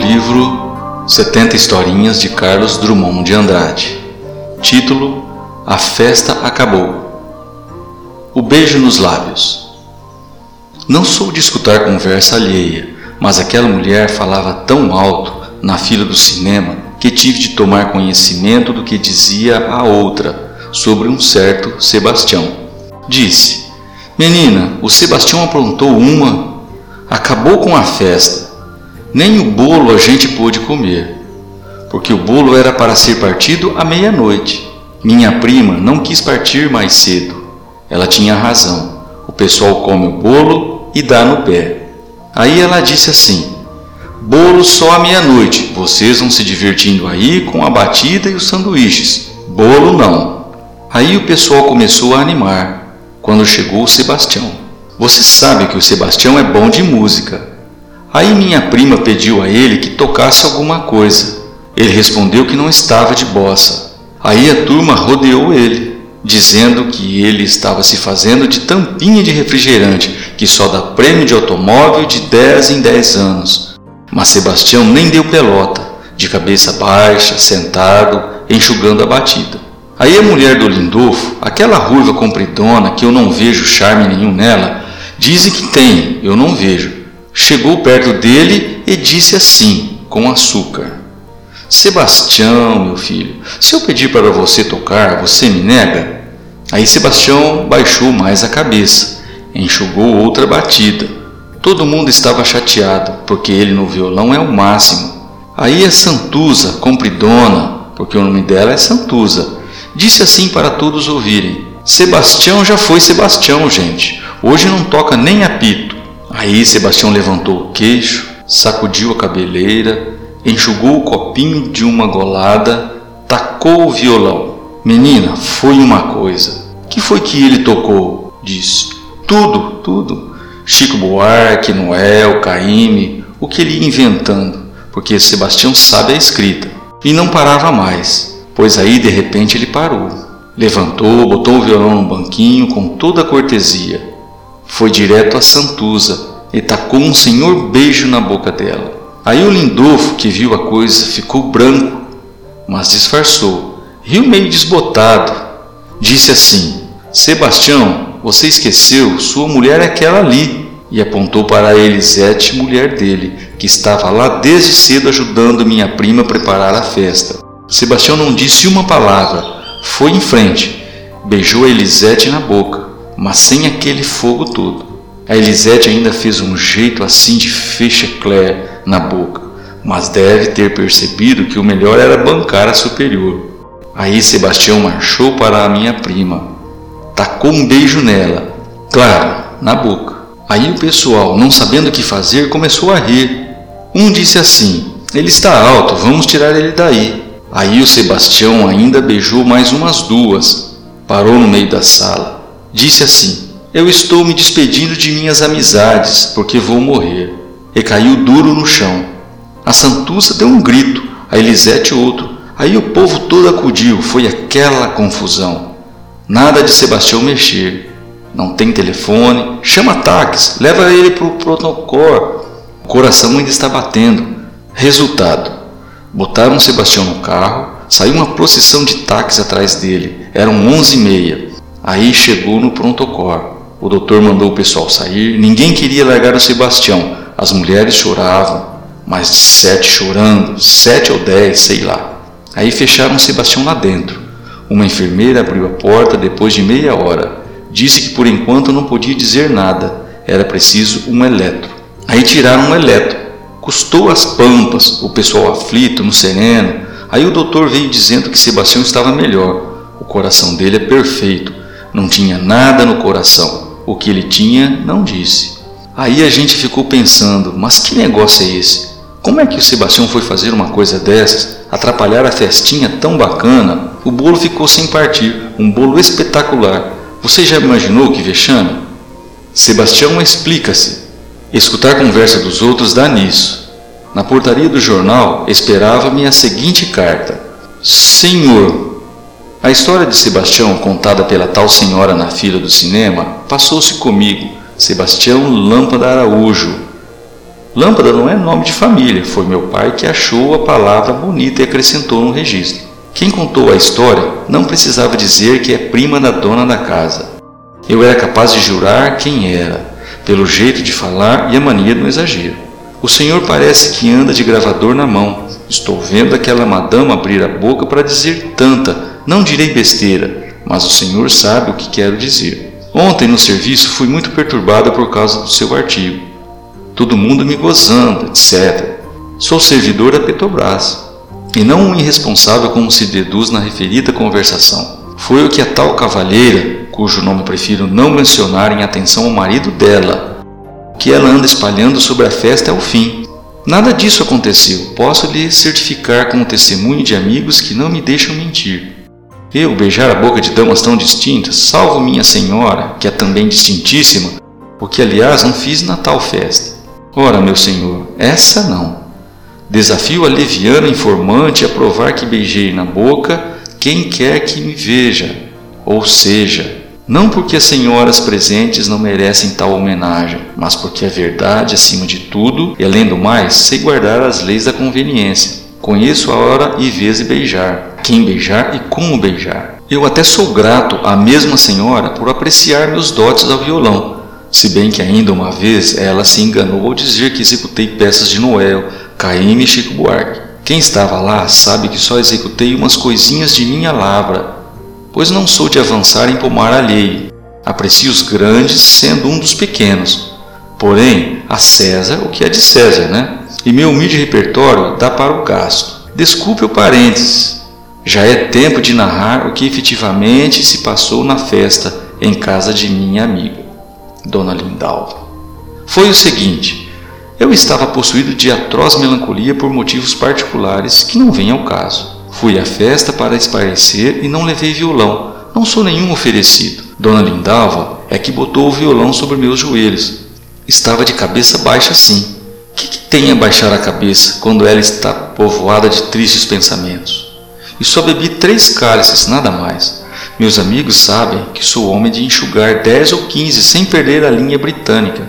livro 70 Historinhas de Carlos Drummond de Andrade. Título: A Festa Acabou. O beijo nos lábios. Não sou de escutar conversa alheia, mas aquela mulher falava tão alto na fila do cinema que tive de tomar conhecimento do que dizia a outra sobre um certo Sebastião. Disse: Menina, o Sebastião aprontou uma, acabou com a festa nem o bolo a gente pôde comer, porque o bolo era para ser partido à meia-noite. Minha prima não quis partir mais cedo. Ela tinha razão. O pessoal come o bolo e dá no pé. Aí ela disse assim: Bolo só à meia-noite. Vocês vão se divertindo aí com a batida e os sanduíches. Bolo não. Aí o pessoal começou a animar. Quando chegou o Sebastião. Você sabe que o Sebastião é bom de música. Aí minha prima pediu a ele que tocasse alguma coisa. Ele respondeu que não estava de bossa. Aí a turma rodeou ele, dizendo que ele estava se fazendo de tampinha de refrigerante, que só dá prêmio de automóvel de 10 em 10 anos. Mas Sebastião nem deu pelota, de cabeça baixa, sentado, enxugando a batida. Aí a mulher do Lindolfo, aquela ruiva compridona que eu não vejo charme nenhum nela, dizem que tem, eu não vejo chegou perto dele e disse assim, com açúcar: Sebastião, meu filho, se eu pedir para você tocar, você me nega? Aí Sebastião baixou mais a cabeça, enxugou outra batida. Todo mundo estava chateado, porque ele no violão é o máximo. Aí a Santuza, compridona, porque o nome dela é Santuza, disse assim para todos ouvirem: Sebastião já foi Sebastião, gente. Hoje não toca nem apito. Aí Sebastião levantou o queixo, sacudiu a cabeleira, enxugou o copinho de uma golada, tacou o violão. Menina, foi uma coisa. Que foi que ele tocou? Disse. Tudo, tudo. Chico Buarque, Noel, Caíme, o que ele ia inventando, porque Sebastião sabe a escrita. E não parava mais, pois aí de repente ele parou. Levantou, botou o violão no banquinho com toda a cortesia foi direto a Santuza e tacou um senhor beijo na boca dela. Aí o Lindolfo, que viu a coisa, ficou branco, mas disfarçou, riu meio desbotado. Disse assim: Sebastião, você esqueceu, sua mulher é aquela ali. E apontou para Elisete, mulher dele, que estava lá desde cedo ajudando minha prima a preparar a festa. Sebastião não disse uma palavra, foi em frente, beijou a Elisete na boca mas sem aquele fogo todo. A Elisete ainda fez um jeito assim de fechecler na boca, mas deve ter percebido que o melhor era bancar a superior. Aí Sebastião marchou para a minha prima, tacou um beijo nela, claro, na boca. Aí o pessoal, não sabendo o que fazer, começou a rir. Um disse assim: Ele está alto, vamos tirar ele daí. Aí o Sebastião ainda beijou mais umas duas, parou no meio da sala disse assim: Eu estou me despedindo de minhas amizades, porque vou morrer. E caiu duro no chão. A Santuça deu um grito, a Elisete outro. Aí o povo todo acudiu, foi aquela confusão. Nada de Sebastião mexer. Não tem telefone, chama táxi, leva ele para o protocolo. O coração ainda está batendo. Resultado: botaram Sebastião no carro, saiu uma procissão de táxi atrás dele. Eram onze e meia. Aí chegou no prontocor. O doutor mandou o pessoal sair. Ninguém queria largar o Sebastião. As mulheres choravam, mais de sete chorando, sete ou dez, sei lá. Aí fecharam o Sebastião lá dentro. Uma enfermeira abriu a porta depois de meia hora. Disse que por enquanto não podia dizer nada. Era preciso um eletro. Aí tiraram um eletro. Custou as pampas, o pessoal aflito, no sereno. Aí o doutor veio dizendo que Sebastião estava melhor. O coração dele é perfeito não tinha nada no coração. O que ele tinha, não disse. Aí a gente ficou pensando: mas que negócio é esse? Como é que o Sebastião foi fazer uma coisa dessas? Atrapalhar a festinha tão bacana? O bolo ficou sem partir, um bolo espetacular. Você já imaginou que vexame? Sebastião explica-se. Escutar a conversa dos outros dá nisso. Na portaria do jornal esperava-me a seguinte carta: Senhor, a história de Sebastião, contada pela tal senhora na fila do cinema, passou-se comigo, Sebastião Lâmpada Araújo. Lâmpada não é nome de família, foi meu pai que achou a palavra bonita e acrescentou no registro. Quem contou a história não precisava dizer que é prima da dona da casa. Eu era capaz de jurar quem era, pelo jeito de falar e a mania do exagero. O senhor parece que anda de gravador na mão. Estou vendo aquela madama abrir a boca para dizer tanta. Não direi besteira, mas o senhor sabe o que quero dizer. Ontem no serviço fui muito perturbada por causa do seu artigo. Todo mundo me gozando, etc. Sou servidor da Petrobras e não um irresponsável como se deduz na referida conversação. Foi o que a tal cavalheira, cujo nome prefiro não mencionar em atenção ao marido dela, que ela anda espalhando sobre a festa é o fim. Nada disso aconteceu, posso lhe certificar como testemunho de amigos que não me deixam mentir. Eu beijar a boca de damas tão distintas, salvo minha senhora, que é também distintíssima, o que aliás não fiz na tal festa. Ora, meu senhor, essa não. Desafio a leviana informante a provar que beijei na boca quem quer que me veja, ou seja, não porque as senhoras presentes não merecem tal homenagem, mas porque a verdade, acima de tudo, e além do mais, sei guardar as leis da conveniência. Conheço a hora e vez de beijar, quem beijar e como beijar. Eu até sou grato à mesma senhora por apreciar meus dotes ao violão, se bem que ainda uma vez ela se enganou ao dizer que executei peças de Noel, Caíme e Chico Buarque. Quem estava lá sabe que só executei umas coisinhas de minha lavra, pois não sou de avançar em pomar alheio. Aprecio os grandes sendo um dos pequenos. Porém, a César o que é de César, né? E meu humilde repertório dá para o gasto. Desculpe o parênteses. Já é tempo de narrar o que efetivamente se passou na festa em casa de minha amiga, Dona Lindalva. Foi o seguinte: eu estava possuído de atroz melancolia por motivos particulares que não vêm ao caso. Fui à festa para esparecer e não levei violão. Não sou nenhum oferecido. Dona Lindalva é que botou o violão sobre meus joelhos. Estava de cabeça baixa assim. Que, que tem a baixar a cabeça quando ela está povoada de tristes pensamentos? E só bebi três cálices, nada mais. Meus amigos sabem que sou homem de enxugar dez ou quinze sem perder a linha britânica.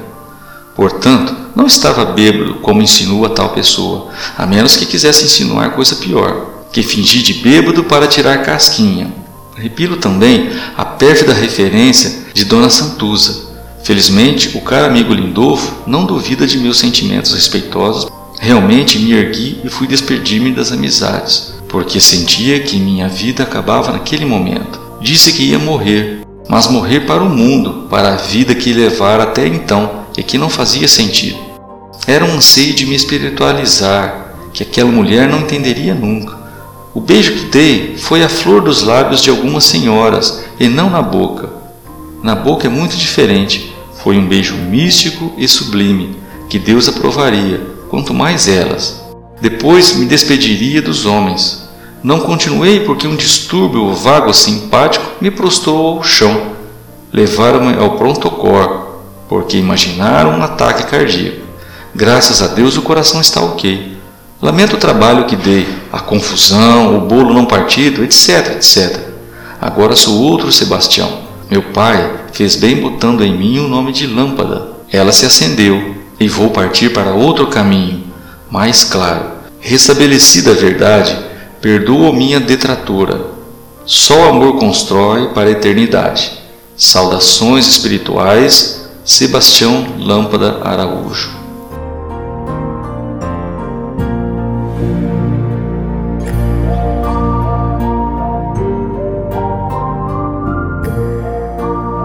Portanto, não estava bêbado como insinua tal pessoa, a menos que quisesse insinuar coisa pior que fingi de bêbado para tirar casquinha. Repilo também a pérfida referência de Dona Santuza. Felizmente, o caro amigo Lindolfo não duvida de meus sentimentos respeitosos. Realmente me ergui e fui despedir-me das amizades, porque sentia que minha vida acabava naquele momento. Disse que ia morrer, mas morrer para o mundo, para a vida que levara até então e que não fazia sentido. Era um anseio de me espiritualizar, que aquela mulher não entenderia nunca. O beijo que dei foi a flor dos lábios de algumas senhoras e não na boca. Na boca é muito diferente. Foi um beijo místico e sublime que Deus aprovaria, quanto mais elas. Depois me despediria dos homens. Não continuei porque um distúrbio vago simpático me prostrou ao chão. Levaram-me ao pronto-cor, porque imaginaram um ataque cardíaco. Graças a Deus o coração está ok. Lamento o trabalho que dei, a confusão, o bolo não partido, etc, etc. Agora sou outro Sebastião. Meu pai fez bem botando em mim o nome de lâmpada. Ela se acendeu e vou partir para outro caminho, mais claro. Restabelecida a verdade, perdoa minha detratora. Só amor constrói para a eternidade. Saudações espirituais, Sebastião Lâmpada Araújo.